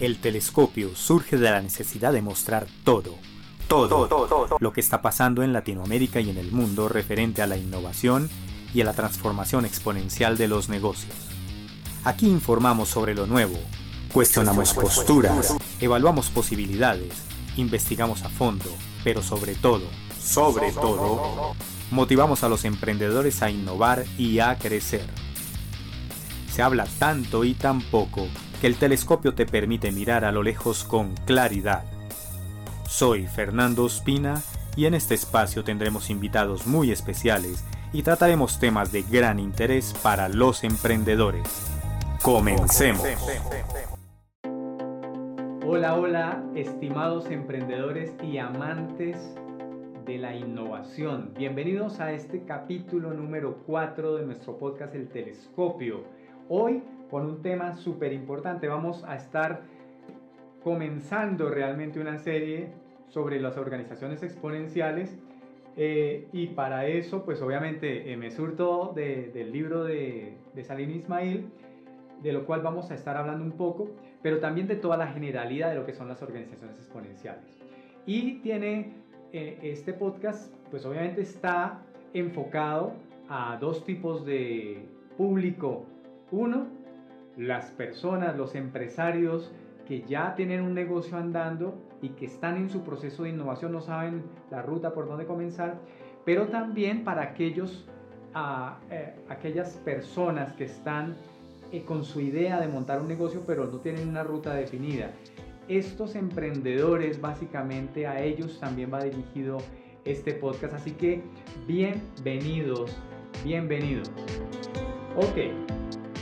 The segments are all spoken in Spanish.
El telescopio surge de la necesidad de mostrar todo, todo, todo, lo que está pasando en Latinoamérica y en el mundo referente a la innovación y a la transformación exponencial de los negocios. Aquí informamos sobre lo nuevo, cuestionamos posturas, evaluamos posibilidades, investigamos a fondo, pero sobre todo, sobre todo, motivamos a los emprendedores a innovar y a crecer. Se habla tanto y tan poco que el telescopio te permite mirar a lo lejos con claridad. Soy Fernando Espina y en este espacio tendremos invitados muy especiales y trataremos temas de gran interés para los emprendedores. Comencemos. Hola, hola, estimados emprendedores y amantes de la innovación. Bienvenidos a este capítulo número 4 de nuestro podcast El Telescopio. Hoy con un tema súper importante. Vamos a estar comenzando realmente una serie sobre las organizaciones exponenciales eh, y para eso pues obviamente eh, me surto del libro de, de Salim Ismail de lo cual vamos a estar hablando un poco, pero también de toda la generalidad de lo que son las organizaciones exponenciales. Y tiene eh, este podcast, pues obviamente está enfocado a dos tipos de público. Uno, las personas, los empresarios que ya tienen un negocio andando y que están en su proceso de innovación, no saben la ruta por dónde comenzar, pero también para aquellos, a, eh, aquellas personas que están eh, con su idea de montar un negocio, pero no tienen una ruta definida. Estos emprendedores, básicamente a ellos también va dirigido este podcast, así que bienvenidos, bienvenidos. Ok,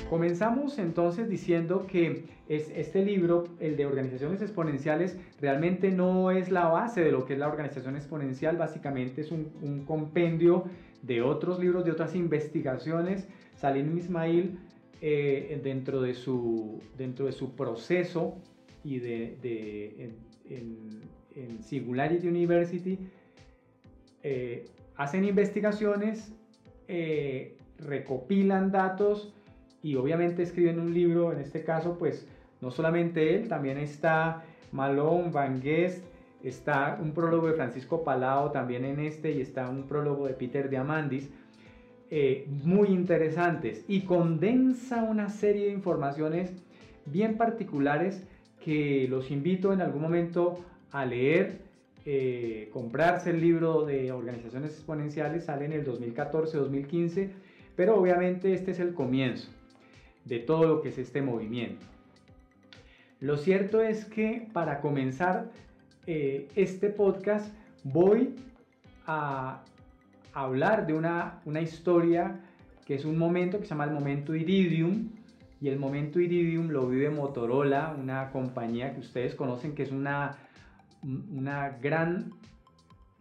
Comenzamos entonces diciendo que es, este libro, el de organizaciones exponenciales, realmente no es la base de lo que es la organización exponencial, básicamente es un, compendio de otros libros, de otras investigaciones. Salim Ismail, eh, dentro, de su, dentro de su proceso y de, en, Singularity University, eh, hacen investigaciones, eh, recopilan datos, y obviamente escriben un libro, en este caso pues no solamente él, también está Malone, Van Guest, está un prólogo de Francisco Palao también en este y está un prólogo de Peter Diamandis, eh, muy interesantes y condensa una serie de informaciones bien particulares que los invito en algún momento a leer, eh, comprarse el libro de organizaciones exponenciales, sale en el 2014-2015, pero obviamente este es el comienzo de todo lo que es este movimiento. Lo cierto es que para comenzar eh, este podcast voy a hablar de una, una historia que es un momento que se llama el momento Iridium y el momento Iridium lo vive Motorola, una compañía que ustedes conocen que es una, una gran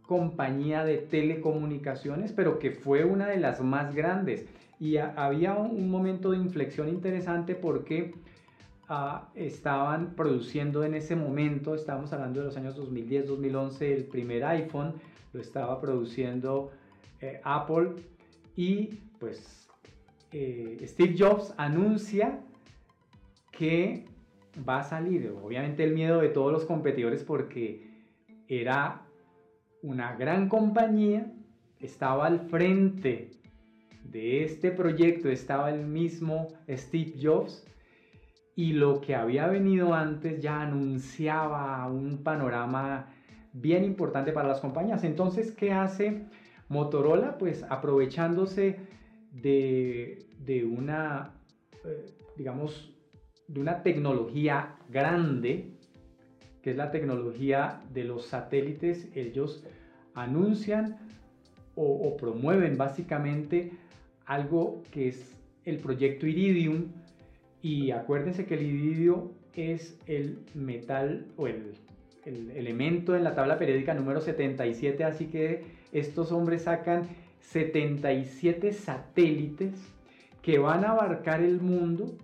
compañía de telecomunicaciones, pero que fue una de las más grandes. Y había un, momento de inflexión interesante porque ah, estaban produciendo en ese momento, estábamos hablando de los años 2010-2011, el primer iPhone lo estaba produciendo eh, Apple y pues eh, Steve Jobs anuncia que va a salir. Obviamente el miedo de todos los competidores porque era una gran compañía, estaba al frente de este proyecto estaba el mismo Steve Jobs y lo que había venido antes ya anunciaba un panorama bien importante para las compañías. Entonces, ¿qué hace Motorola? Pues aprovechándose de, una, eh, digamos, de una tecnología grande, que es la tecnología de los satélites, ellos anuncian o promueven básicamente algo que es el proyecto Iridium y acuérdense que el iridio es el metal o el, elemento en la tabla periódica número 77, así que estos hombres sacan 77 satélites que van a abarcar el mundo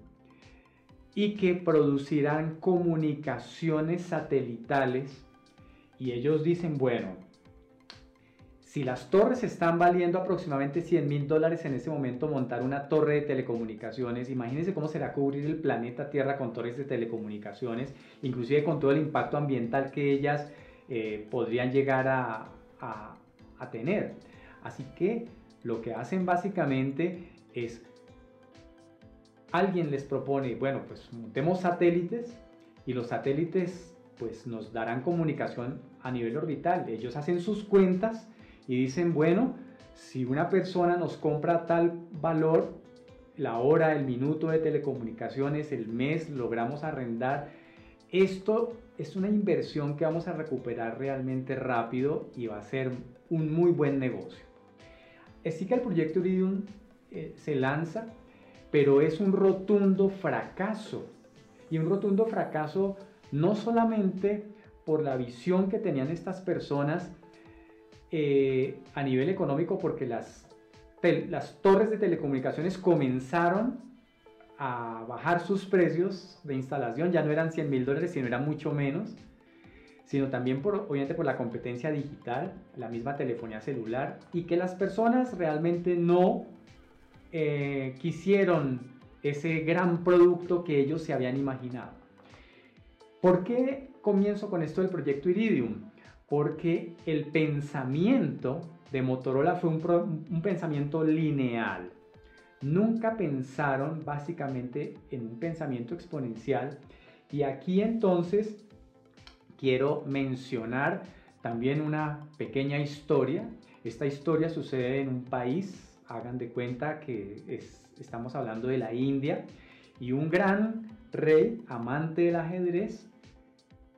y que producirán comunicaciones satelitales. Y ellos dicen, bueno, Si las torres están valiendo aproximadamente 100 mil dólares en este momento montar una torre de telecomunicaciones, imagínense cómo será cubrir el planeta Tierra con torres de telecomunicaciones, inclusive con todo el impacto ambiental que ellas eh, podrían llegar a, a tener. Así que lo que hacen básicamente es, alguien les propone, bueno, pues montemos satélites y los satélites pues nos darán comunicación a nivel orbital. Ellos hacen sus cuentas y dicen, bueno, si una persona nos compra tal valor, la hora, el minuto de telecomunicaciones, el mes, logramos arrendar, esto es una inversión que vamos a recuperar realmente rápido y va a ser un muy buen negocio. Así que el proyecto Iridium eh, se lanza, pero es un rotundo fracaso. Y un rotundo fracaso no solamente por la visión que tenían estas personas eh, a nivel económico, porque las, torres de telecomunicaciones comenzaron a bajar sus precios de instalación, ya no eran 100 mil dólares, sino eran mucho menos, sino también por, obviamente por la competencia digital, la misma telefonía celular, y que las personas realmente no eh, quisieron ese gran producto que ellos se habían imaginado. ¿Por qué comienzo con esto del proyecto Iridium? Porque el pensamiento de Motorola fue un, pensamiento lineal. Nunca pensaron básicamente en un pensamiento exponencial. Y aquí entonces quiero mencionar también una pequeña historia. Esta historia sucede en un país, hagan de cuenta que estamos hablando de la India, y un gran rey, amante del ajedrez,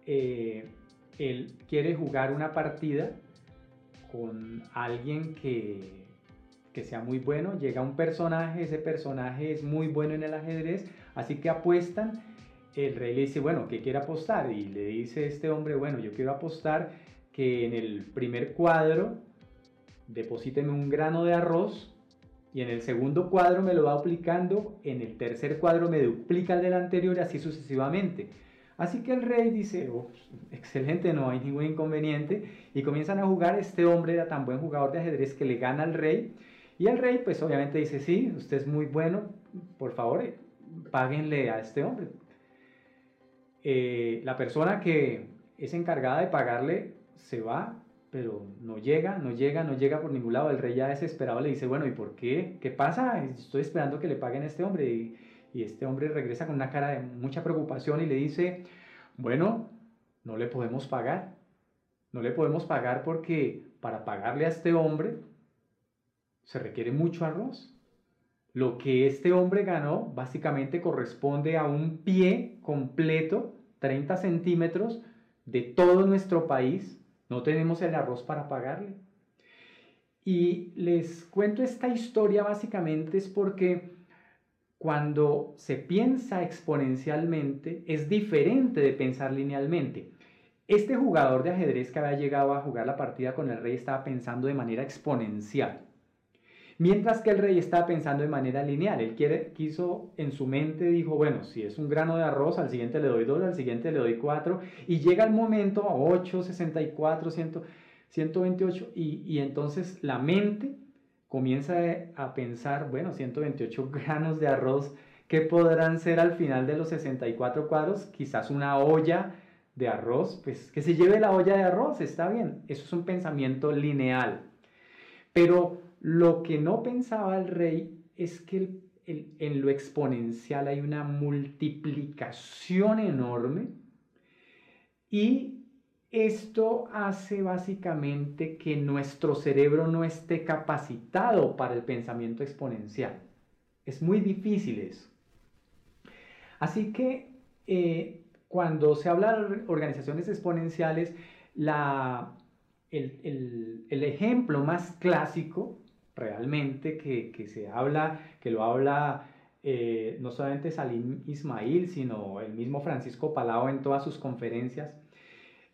eh, él quiere jugar una partida con alguien que, que sea muy bueno, llega un personaje, ese personaje es muy bueno en el ajedrez, así que apuestan, el rey le dice, bueno, ¿qué quiere apostar? Y le dice este hombre, bueno, yo quiero apostar que en el primer cuadro deposíteme un grano de arroz y en el segundo cuadro me lo va duplicando, en el tercer cuadro me duplica el del anterior así sucesivamente. Así que el rey dice, excelente, no hay ningún inconveniente. Y comienzan a jugar, este hombre era tan buen jugador de ajedrez que le gana al rey. Y el rey pues obviamente dice, sí, usted es muy bueno, por favor, eh, páguenle a este hombre. Eh, la persona que es encargada de pagarle se va, pero no llega, no llega, no llega por ningún lado. El rey ya desesperado le dice, bueno, ¿y por qué? ¿Qué pasa? Estoy esperando que le paguen a este hombre. Y este hombre regresa con una cara de mucha preocupación y le dice, bueno, no le podemos pagar. No le podemos pagar porque para pagarle a este hombre se requiere mucho arroz. Lo que este hombre ganó básicamente corresponde a un pie completo, 30 centímetros, de todo nuestro país. No tenemos el arroz para pagarle. Y les cuento esta historia básicamente es porque cuando se piensa exponencialmente es diferente de pensar linealmente. Este jugador de ajedrez que había llegado a jugar la partida con el rey estaba pensando de manera exponencial. Mientras que el rey estaba pensando de manera lineal. Él quiere, quiso en su mente, dijo, bueno, si es un grano de arroz, al siguiente le doy dos, al siguiente le doy cuatro. Y llega el momento a 8, 64, 128. Y, y entonces la mente comienza a pensar, bueno, 128 granos de arroz, ¿qué podrán ser al final de los 64 cuadros? Quizás una olla de arroz, pues que se lleve la olla de arroz, está bien, eso es un pensamiento lineal. Pero lo que no pensaba el rey es que en lo exponencial hay una multiplicación enorme y esto hace básicamente que nuestro cerebro no esté capacitado para el pensamiento exponencial. Es muy difícil eso. Así que eh, cuando se habla de organizaciones exponenciales, el, ejemplo más clásico realmente que, se habla, que lo habla eh, no solamente Salim Ismail, sino el mismo Francisco Palau en todas sus conferencias,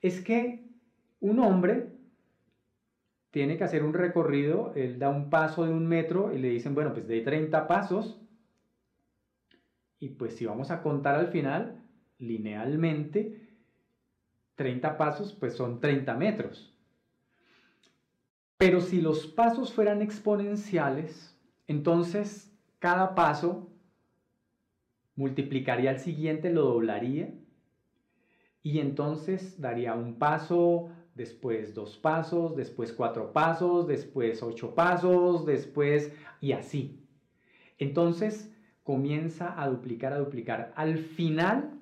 es que un hombre tiene que hacer un recorrido, él da un paso de un metro y le dicen, bueno, pues de 30 pasos, y pues si vamos a contar al final, linealmente, 30 pasos pues son 30 metros. Pero si los pasos fueran exponenciales, entonces cada paso multiplicaría el siguiente, lo doblaría y entonces daría un paso, después dos pasos, después cuatro pasos, después ocho pasos, después y así. Entonces comienza a duplicar, a duplicar. Al final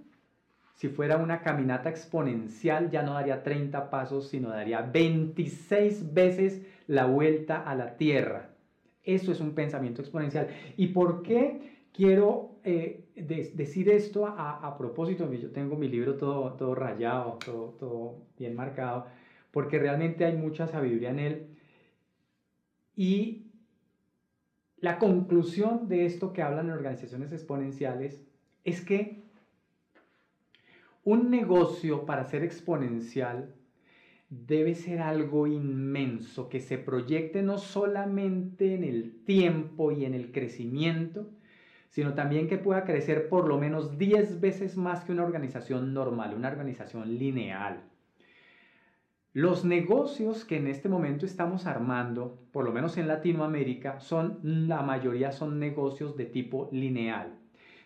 si fuera una caminata exponencial, ya no daría 30 pasos, sino daría 26 veces la vuelta a la Tierra. Eso es un pensamiento exponencial. ¿Y por qué quiero eh, decir esto a, propósito? Yo tengo mi libro todo, todo rayado, todo, todo bien marcado, porque realmente hay mucha sabiduría en él. Y la conclusión de esto que hablan en organizaciones exponenciales es que un negocio para ser exponencial debe ser algo inmenso, que se proyecte no solamente en el tiempo y en el crecimiento, sino también que pueda crecer por lo menos 10 veces más que una organización normal, una organización lineal. Los negocios que en este momento estamos armando, por lo menos en Latinoamérica, son la mayoría son negocios de tipo lineal,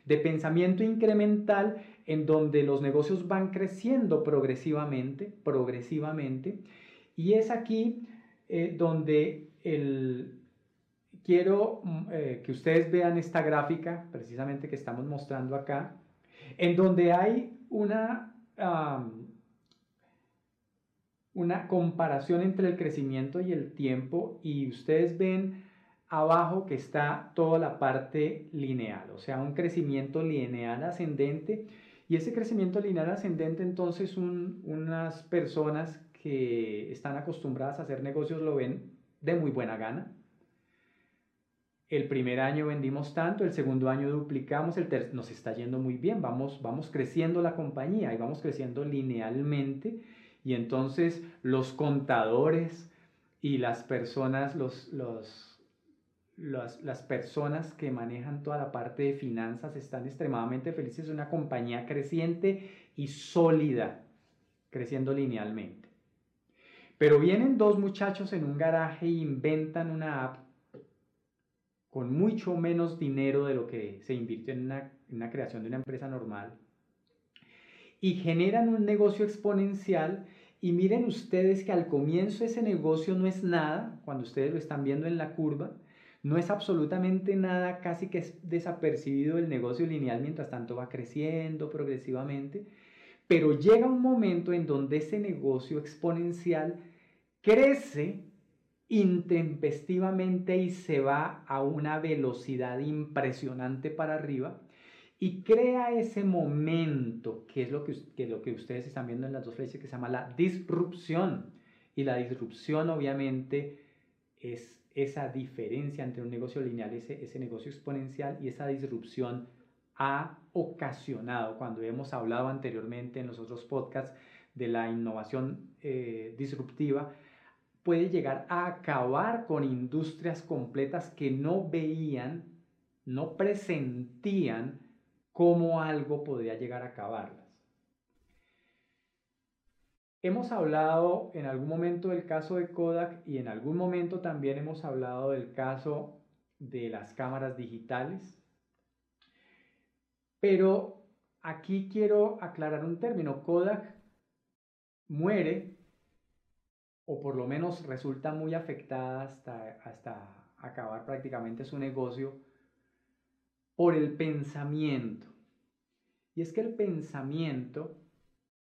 de pensamiento incremental en donde los negocios van creciendo progresivamente, progresivamente, y es aquí eh, donde el, quiero mm, eh, que ustedes vean esta gráfica, precisamente que estamos mostrando acá, en donde hay una, una comparación entre el crecimiento y el tiempo, y ustedes ven abajo que está toda la parte lineal, o sea, un crecimiento lineal ascendente y ese crecimiento lineal ascendente, entonces, unas personas que están acostumbradas a hacer negocios lo ven de muy buena gana. El primer año vendimos tanto, el segundo año duplicamos, el nos está yendo muy bien, vamos, vamos creciendo la compañía y vamos creciendo linealmente. Y entonces los contadores y las personas, los, los las, personas que manejan toda la parte de finanzas están extremadamente felices. Es una compañía creciente y sólida, creciendo linealmente. Pero vienen dos muchachos en un garaje e inventan una app con mucho menos dinero de lo que se invirtió en una, en una creación de una empresa normal. Y generan un negocio exponencial y miren ustedes que al comienzo ese negocio no es nada, cuando ustedes lo están viendo en la curva, no es absolutamente nada, casi que es desapercibido el negocio lineal mientras tanto va creciendo progresivamente, pero llega un momento en donde ese negocio exponencial crece intempestivamente y se va a una velocidad impresionante para arriba y crea ese momento, que es lo que, que, lo que ustedes están viendo en las dos flechas, que se llama la disrupción. Y la disrupción obviamente es esa diferencia entre un negocio lineal, ese, ese negocio exponencial y esa disrupción ha ocasionado, cuando hemos hablado anteriormente en los otros podcasts de la innovación eh, disruptiva, puede llegar a acabar con industrias completas que no veían, no presentían cómo algo podría llegar a acabarlas. Hemos hablado en algún momento del caso de Kodak y en algún momento también hemos hablado del caso de las cámaras digitales. Pero aquí quiero aclarar un término. Kodak muere o por lo menos resulta muy afectada hasta, hasta acabar prácticamente su negocio por el pensamiento. Y es que el pensamiento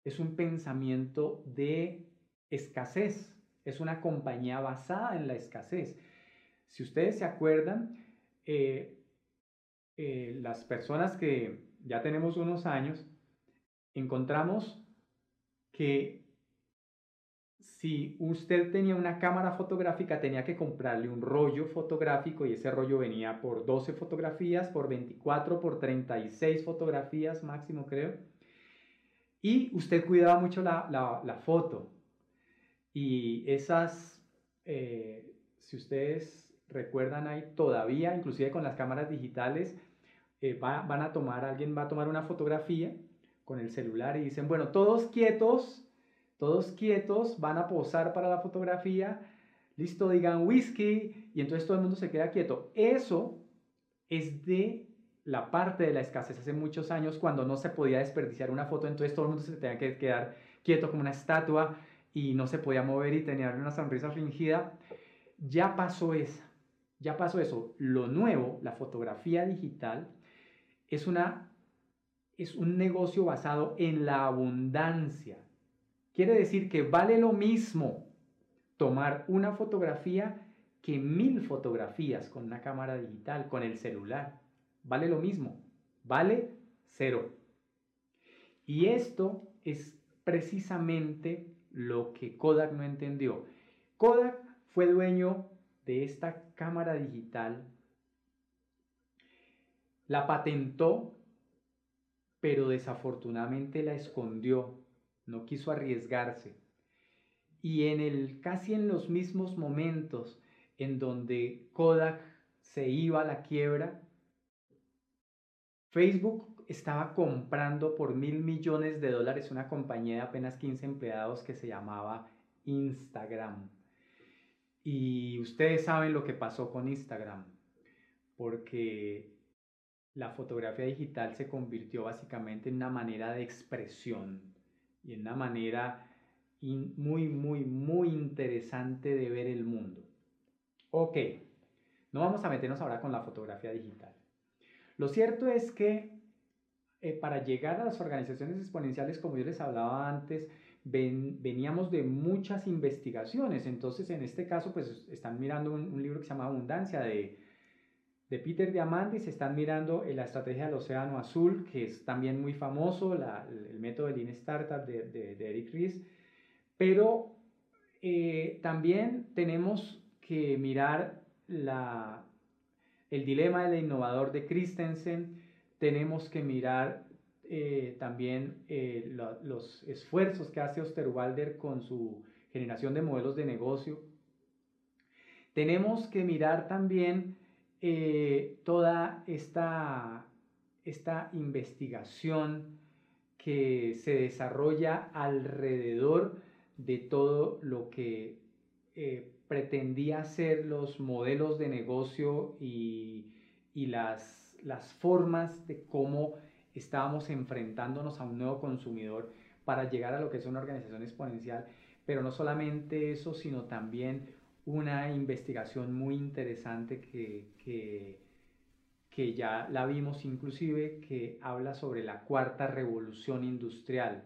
es un pensamiento de escasez, es una compañía basada en la escasez. Si ustedes se acuerdan, eh, eh, las personas que ya tenemos unos años, encontramos que si usted tenía una cámara fotográfica, tenía que comprarle un rollo fotográfico y ese rollo venía por 12 fotografías, por 24, por 36 fotografías máximo creo. Y usted cuidaba mucho la, la, foto. Y esas, eh, si ustedes recuerdan ahí, todavía, inclusive con las cámaras digitales, eh, van a tomar, alguien va a tomar una fotografía con el celular y dicen, bueno, todos quietos, todos quietos, van a posar para la fotografía, listo, digan whisky y entonces todo el mundo se queda quieto. Eso es de la parte de la escasez hace muchos años cuando no se podía desperdiciar una foto, entonces todo el mundo se tenía que quedar quieto como una estatua y no se podía mover y tenía una sonrisa fingida. Ya pasó esa, ya pasó eso. Lo nuevo, la fotografía digital, es, una, es un negocio basado en la abundancia. Quiere decir que vale lo mismo tomar una fotografía que mil fotografías con una cámara digital, con el celular. Vale lo mismo, vale cero. Y esto es precisamente lo que Kodak no entendió. Kodak fue dueño de esta cámara digital, la patentó, pero desafortunadamente la escondió, no quiso arriesgarse. Y en el casi en los mismos momentos en donde Kodak se iba a la quiebra, Facebook estaba comprando por mil millones de dólares una compañía de apenas 15 empleados que se llamaba Instagram. Y ustedes saben lo que pasó con Instagram, porque la fotografía digital se convirtió básicamente en una manera de expresión y en una manera muy, muy, muy interesante de ver el mundo. Ok, no vamos a meternos ahora con la fotografía digital. Lo cierto es que eh, para llegar a las organizaciones exponenciales, como yo les hablaba antes, veníamos de muchas investigaciones. Entonces, en este caso, pues están mirando un, libro que se llama Abundancia de, de Peter Diamandis, están mirando la estrategia del océano azul, que es también muy famoso, el método de Lean Startup de, de, Eric Ries, pero eh, también tenemos que mirar la, el dilema del innovador de Christensen, tenemos que mirar eh, también eh, los esfuerzos que hace Osterwalder con su generación de modelos de negocio. Tenemos que mirar también eh, toda esta, esta investigación que se desarrolla alrededor de todo lo que pretendía ser los modelos de negocio y, y las, las formas de cómo estábamos enfrentándonos a un nuevo consumidor para llegar a lo que es una organización exponencial, pero no solamente eso, sino también una investigación muy interesante que, que, que ya la vimos inclusive, que habla sobre la cuarta revolución industrial.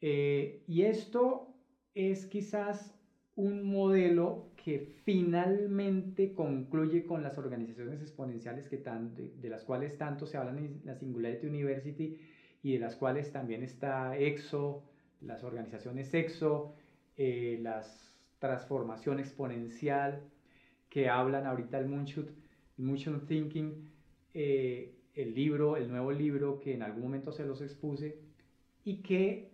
Eh, y esto es quizás un modelo que finalmente concluye con las organizaciones exponenciales que de, las cuales tanto se habla en la Singularity University y de las cuales también está EXO, las organizaciones EXO, eh, las transformación exponencial que hablan ahorita el Moonshot, Motion Thinking, eh, el libro, el nuevo libro que en algún momento se los expuse y que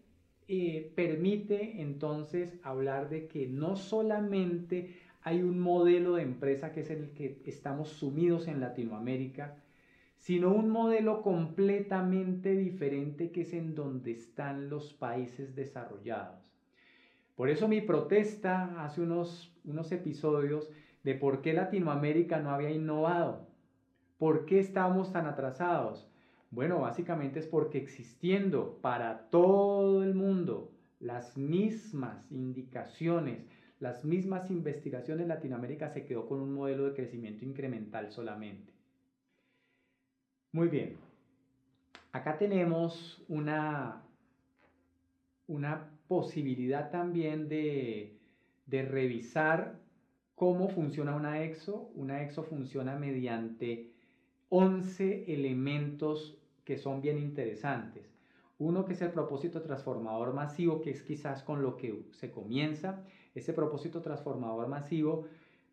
eh, permite entonces hablar de que no solamente hay un modelo de empresa que es el que estamos sumidos en Latinoamérica, sino un modelo completamente diferente que es en donde están los países desarrollados. Por eso mi protesta hace unos, unos episodios de por qué Latinoamérica no había innovado, por qué estábamos tan atrasados. Bueno, básicamente es porque existiendo para todo el mundo las mismas indicaciones, las mismas investigaciones, Latinoamérica se quedó con un modelo de crecimiento incremental solamente. Muy bien. Acá tenemos una, una posibilidad también de, revisar cómo funciona una EXO. Una EXO funciona mediante 11 elementos que son bien interesantes. Uno que es el propósito transformador masivo, que es quizás con lo que se comienza. Ese propósito transformador masivo,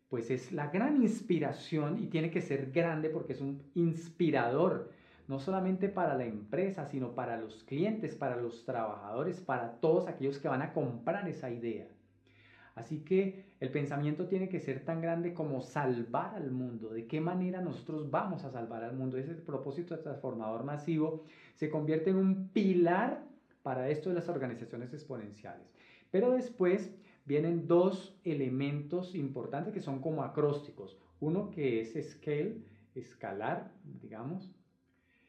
pues es la gran inspiración y tiene que ser grande porque es un inspirador, no solamente para la empresa, sino para los clientes, para los trabajadores, para todos aquellos que van a comprar esa idea. Así que el pensamiento tiene que ser tan grande como salvar al mundo. ¿De qué manera nosotros vamos a salvar al mundo? Ese propósito transformador masivo se convierte en un pilar para esto de las organizaciones exponenciales. Pero después vienen dos elementos importantes que son como acrósticos. Uno que es scale, escalar, digamos,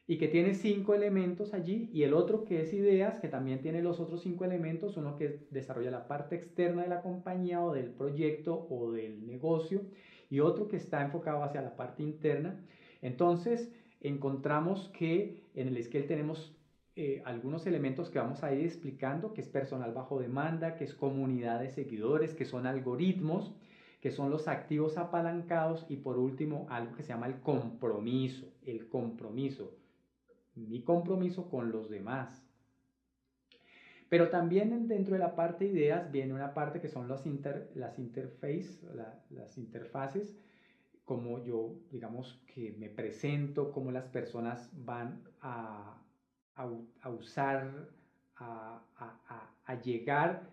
y que tiene cinco elementos allí, y el otro que es ideas, que también tiene los otros cinco elementos, uno que desarrolla la parte externa de la compañía o del proyecto o del negocio, y otro que está enfocado hacia la parte interna. Entonces, encontramos que en el scale tenemos eh, algunos elementos que vamos a ir explicando, que es personal bajo demanda, que es comunidad de seguidores, que son algoritmos, que son los activos apalancados y por último algo que se llama el compromiso, el compromiso mi compromiso con los demás. Pero también dentro de la parte ideas viene una parte que son las, inter, las interface, las interfaces, como yo, digamos, que me presento, cómo las personas van a, a, usar, a, llegar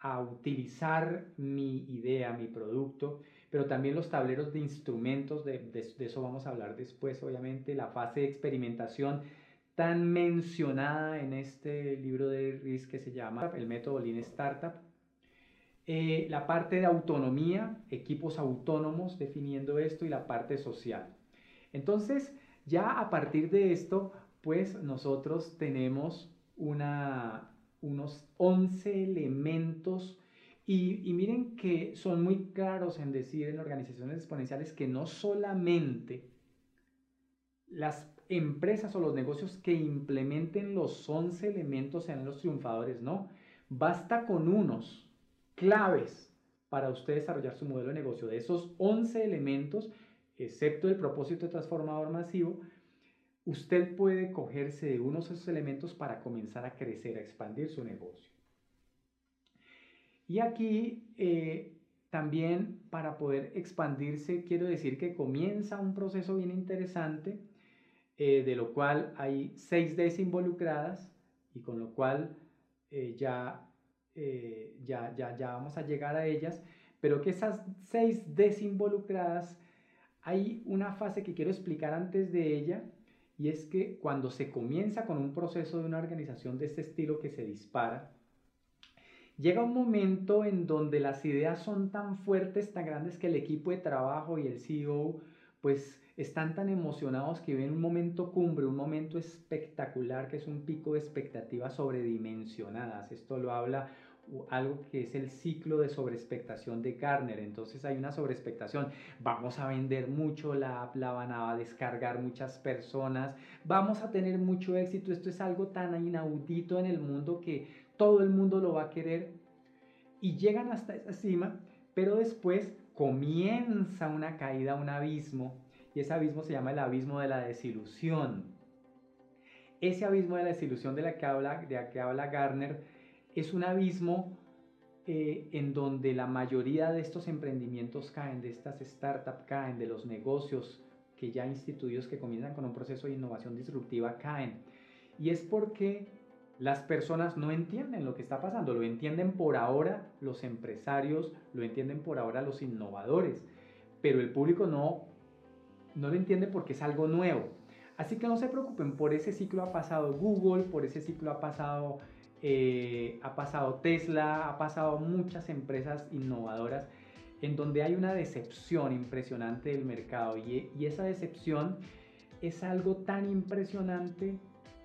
a utilizar mi idea, mi producto, pero también los tableros de instrumentos, de, de, eso vamos a hablar después, obviamente, la fase de experimentación tan mencionada en este libro de RIS que se llama el método Lean Startup. Eh, la parte de autonomía, equipos autónomos definiendo esto y la parte social. Entonces, ya a partir de esto, pues nosotros tenemos una, unos 11 elementos y, miren que son muy claros en decir en organizaciones exponenciales que no solamente las empresas o los negocios que implementen los 11 elementos sean los triunfadores, no. Basta con unos claves para usted desarrollar su modelo de negocio. De esos 11 elementos, excepto el propósito transformador masivo, usted puede cogerse de unos de esos elementos para comenzar a crecer, a expandir su negocio. Y aquí eh, también para poder expandirse, quiero decir que comienza un proceso bien interesante, eh, de lo cual hay seis Ds involucradas y con lo cual eh, ya, ya, ya, ya vamos a llegar a ellas, pero que esas seis Ds involucradas, hay una fase que quiero explicar antes de ella, y es que cuando se comienza con un proceso de una organización de este estilo que se dispara, llega un momento en donde las ideas son tan fuertes, tan grandes que el equipo de trabajo y el CEO pues están tan emocionados que ven un momento cumbre, un momento espectacular que es un pico de expectativas sobredimensionadas. Esto lo habla algo que es el ciclo de sobreexpectación de Garner. Entonces hay una sobreexpectación. Vamos a vender mucho la app, la van a descargar muchas personas, vamos a tener mucho éxito. Esto es algo tan inaudito en el mundo que todo el mundo lo va a querer. Y llegan hasta esa cima, pero después comienza una caída, un abismo. Y ese abismo se llama el abismo de la desilusión. Ese abismo de la desilusión de la que habla, de la que habla Garner es un abismo eh, en donde la mayoría de estos emprendimientos caen, de estas startups caen, de los negocios que ya instituidos que comienzan con un proceso de innovación disruptiva caen. Y es porque las personas no entienden lo que está pasando, lo entienden por ahora los empresarios, lo entienden por ahora los innovadores, pero el público no, no lo entiende porque es algo nuevo. Así que no se preocupen, por ese ciclo ha pasado Google, por ese ciclo ha pasado eh, ha pasado Tesla, ha pasado muchas empresas innovadoras en donde hay una decepción impresionante del mercado y, y esa decepción es algo tan impresionante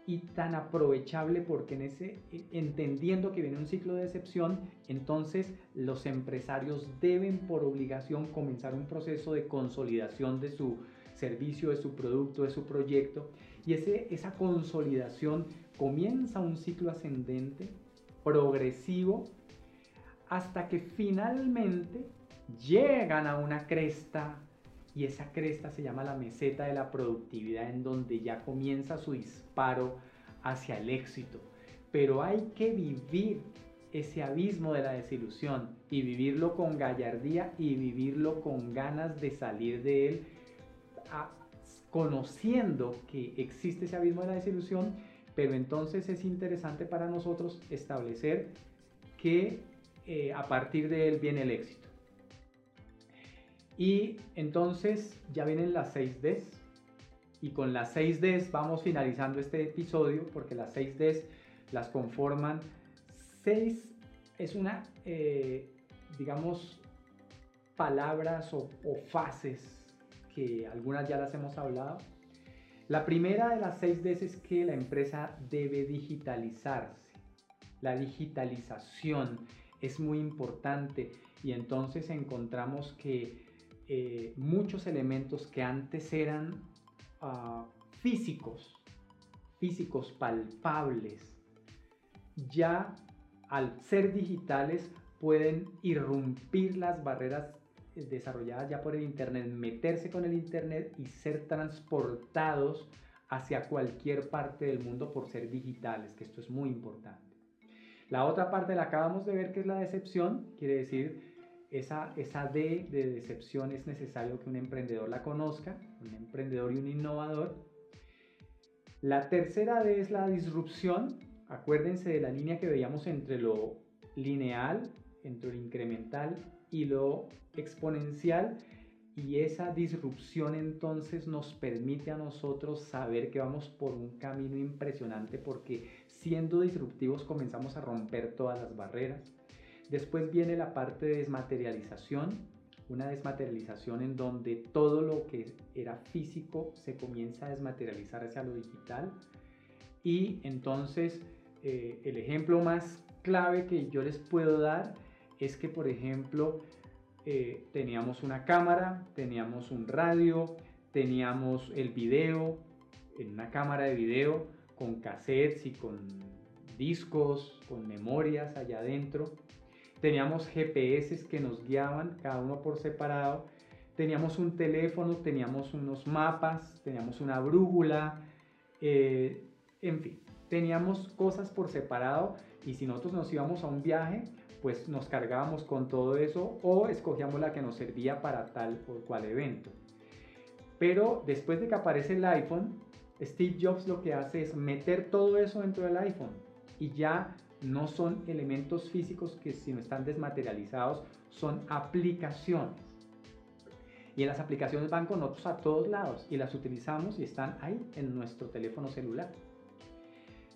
y tan aprovechable porque en ese, entendiendo que viene un ciclo de decepción, entonces los empresarios deben por obligación comenzar un proceso de consolidación de su servicio, de su producto, de su proyecto. Y ese, esa consolidación comienza un ciclo ascendente, progresivo, hasta que finalmente llegan a una cresta y esa cresta se llama la meseta de la productividad en donde ya comienza su disparo hacia el éxito. Pero hay que vivir ese abismo de la desilusión y vivirlo con gallardía y vivirlo con ganas de salir de él, conociendo que existe ese abismo de la desilusión pero entonces es interesante para nosotros establecer que eh, a partir de él viene el éxito. Y entonces ya vienen las 6 Ds. Y con las 6 Ds vamos finalizando este episodio porque las 6 Ds las conforman 6 es una, eh, digamos, palabras o, o fases que algunas ya las hemos hablado. La primera de las seis veces es que la empresa debe digitalizarse. La digitalización es muy importante y entonces encontramos que eh, muchos elementos que antes eran ah, físicos, físicos palpables, ya al ser digitales pueden irrumpir las barreras desarrolladas ya por el Internet, meterse con el Internet y ser transportados hacia cualquier parte del mundo por ser digitales, que esto es muy importante. La otra parte la acabamos de ver que es la decepción, quiere decir esa, esa D de decepción es necesario que un emprendedor la conozca, un emprendedor y un innovador. La tercera D es la disrupción, acuérdense de la línea que veíamos entre lo lineal, entre lo incremental y lo exponencial. Y esa disrupción entonces nos permite a nosotros saber que vamos por un camino impresionante porque siendo disruptivos comenzamos a romper todas las barreras. Después viene la parte de desmaterialización, una desmaterialización en donde todo lo que era físico se comienza a desmaterializar hacia lo digital. Y entonces eh, el ejemplo más clave que yo les puedo dar es que, por ejemplo, eh, teníamos una cámara, teníamos un radio, teníamos el video, en una cámara de video con cassettes y con discos, con memorias allá adentro. Teníamos GPS que nos guiaban, cada uno por separado. Teníamos un teléfono, teníamos unos mapas, teníamos una brújula, eh, en fin, teníamos cosas por separado y si nosotros nos íbamos a un viaje, pues nos cargábamos con todo eso o escogíamos la que nos servía para tal o cual evento. Pero después de que aparece el iPhone, Steve Jobs lo que hace es meter todo eso dentro del iPhone y ya no son elementos físicos que si no están desmaterializados, son aplicaciones. Y las aplicaciones van con nosotros a todos lados y las utilizamos y están ahí en nuestro teléfono celular.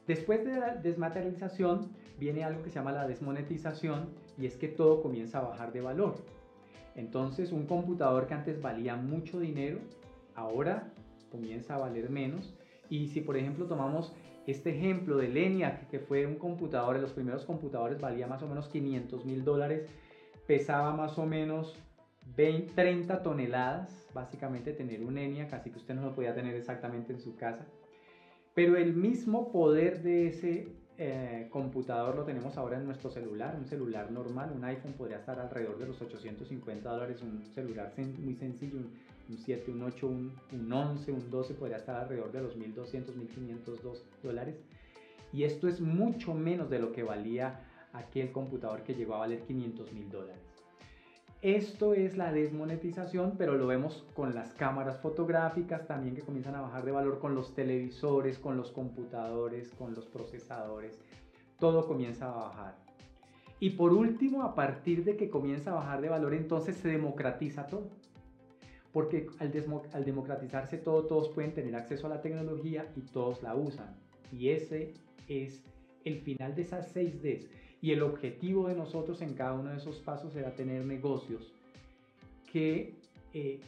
Después de la desmaterialización viene algo que se llama la desmonetización y es que todo comienza a bajar de valor. Entonces un computador que antes valía mucho dinero, ahora comienza a valer menos. Y si por ejemplo tomamos este ejemplo de ENIAC, que fue un computador, los primeros computadores valía más o menos 500 mil dólares, pesaba más o menos 20, 30 toneladas, básicamente tener un ENIAC, así que usted no lo podía tener exactamente en su casa. Pero el mismo poder de ese eh, computador lo tenemos ahora en nuestro celular, un celular normal, un iPhone podría estar alrededor de los 850 dólares, un celular muy sencillo, un, 7, un 8, un, un, 11, un 12 podría estar alrededor de los 1200, 1500 dólares. Y esto es mucho menos de lo que valía aquel computador que llegó a valer 500 mil dólares. Esto es la desmonetización, pero lo vemos con las cámaras fotográficas también que comienzan a bajar de valor, con los televisores, con los computadores, con los procesadores. Todo comienza a bajar. Y por último, a partir de que comienza a bajar de valor, entonces se democratiza todo. Porque al, al democratizarse todo, todos pueden tener acceso a la tecnología y todos la usan. Y ese es el final de esas 6Ds. Y el objetivo de nosotros en cada uno de esos pasos será tener negocios que eh,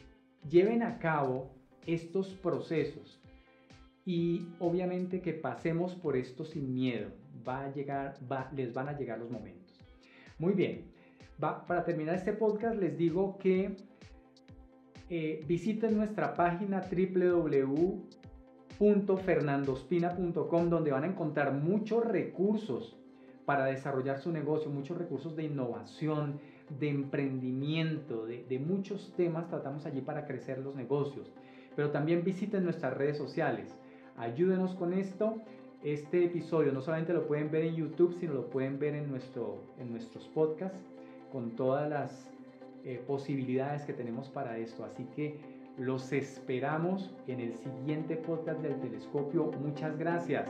lleven a cabo estos procesos y obviamente que pasemos por esto sin miedo. Va a llegar, les van a llegar los momentos. Muy bien, para terminar este podcast les digo que eh, visiten nuestra página www.fernandospina.com donde van a encontrar muchos recursos para desarrollar su negocio, muchos recursos de innovación, de emprendimiento, de, muchos temas tratamos allí para crecer los negocios. Pero también visiten nuestras redes sociales. Ayúdenos con esto. Este episodio no solamente lo pueden ver en YouTube, sino lo pueden ver en, nuestro, en nuestros podcasts con todas las eh, posibilidades que tenemos para esto. Así que los esperamos en el siguiente podcast del telescopio. Muchas gracias.